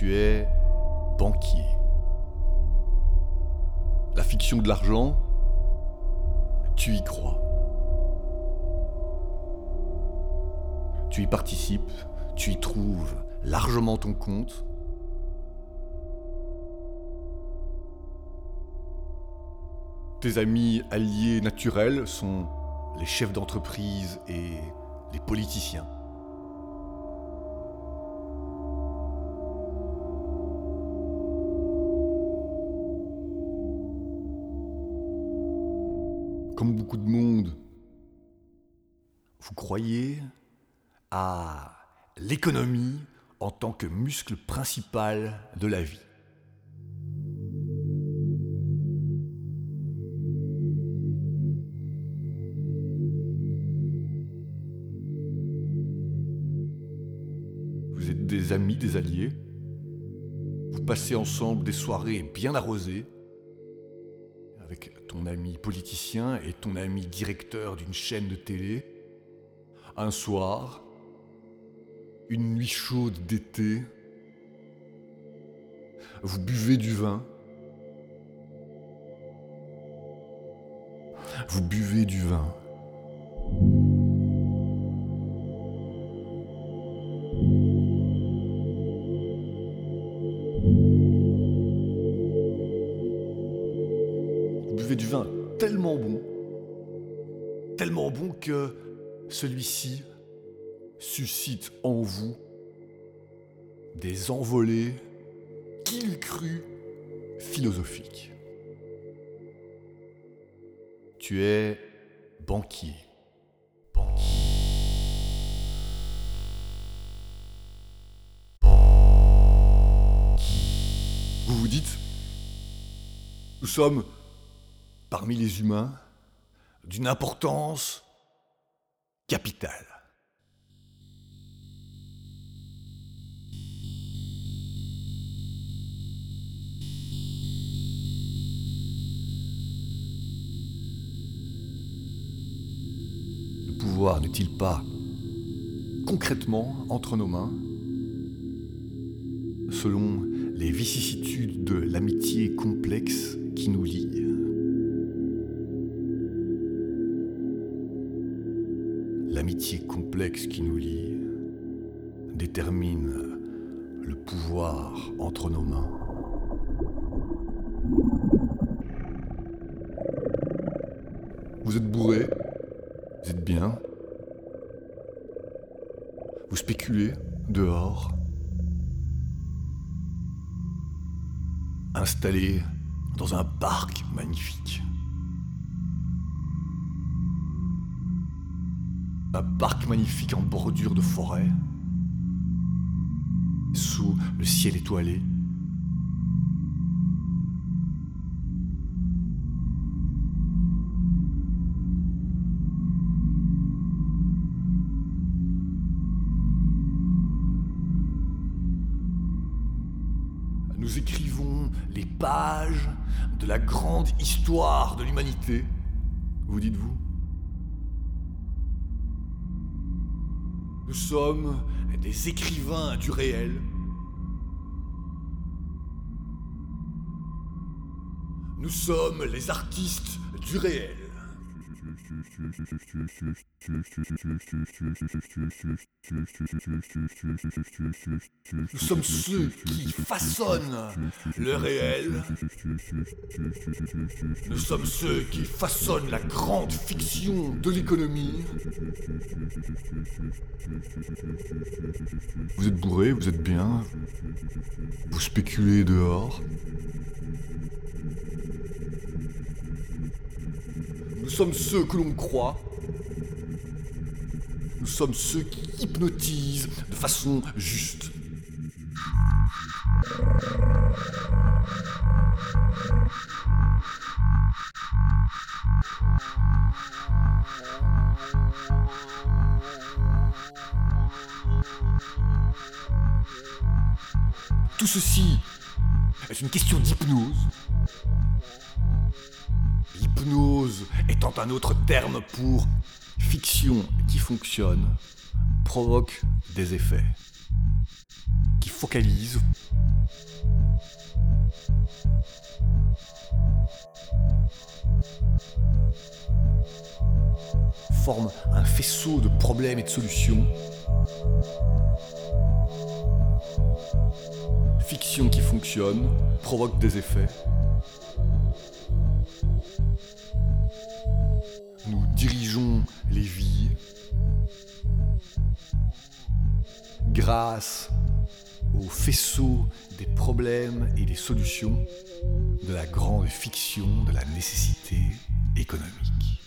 Tu es banquier. La fiction de l'argent, tu y crois. Tu y participes, tu y trouves largement ton compte. Tes amis alliés naturels sont les chefs d'entreprise et les politiciens. Comme beaucoup de monde, vous croyez à l'économie en tant que muscle principal de la vie. Vous êtes des amis, des alliés. Vous passez ensemble des soirées bien arrosées avec ton ami politicien et ton ami directeur d'une chaîne de télé. Un soir, une nuit chaude d'été, vous buvez du vin, vous buvez du vin. Tellement bon, tellement bon que celui-ci suscite en vous des envolées qu'il cru philosophiques. Tu es. Banquier. Vous vous dites, nous sommes parmi les humains d'une importance capitale. Le pouvoir n'est-il pas concrètement entre nos mains? Selon les vicissitudes de l'amitié complexe qui nous lie L'amitié complexe qui nous lie détermine le pouvoir entre nos mains. Vous êtes bourré, vous êtes bien, vous spéculez dehors, installé dans un parc magnifique. Un parc magnifique en bordure de forêt, sous le ciel étoilé. Nous écrivons les pages de la grande histoire de l'humanité, vous dites-vous? Nous sommes des écrivains du réel. Nous sommes les artistes du réel. Nous sommes ceux qui façonnent le réel. Nous sommes ceux qui façonnent la grande fiction de l'économie. Vous êtes bourré, vous êtes bien. Vous spéculez dehors. Nous sommes ceux que l'on croit. Nous sommes ceux qui hypnotisent de façon juste. Tout ceci est une question d'hypnose l'hypnose étant un autre terme pour fiction qui fonctionne, provoque des effets, qui focalisent. forme un faisceau de problèmes et de solutions. Fiction qui fonctionne, provoque des effets. Nous dirigeons les vies grâce au faisceau des problèmes et des solutions de la grande fiction de la nécessité économique.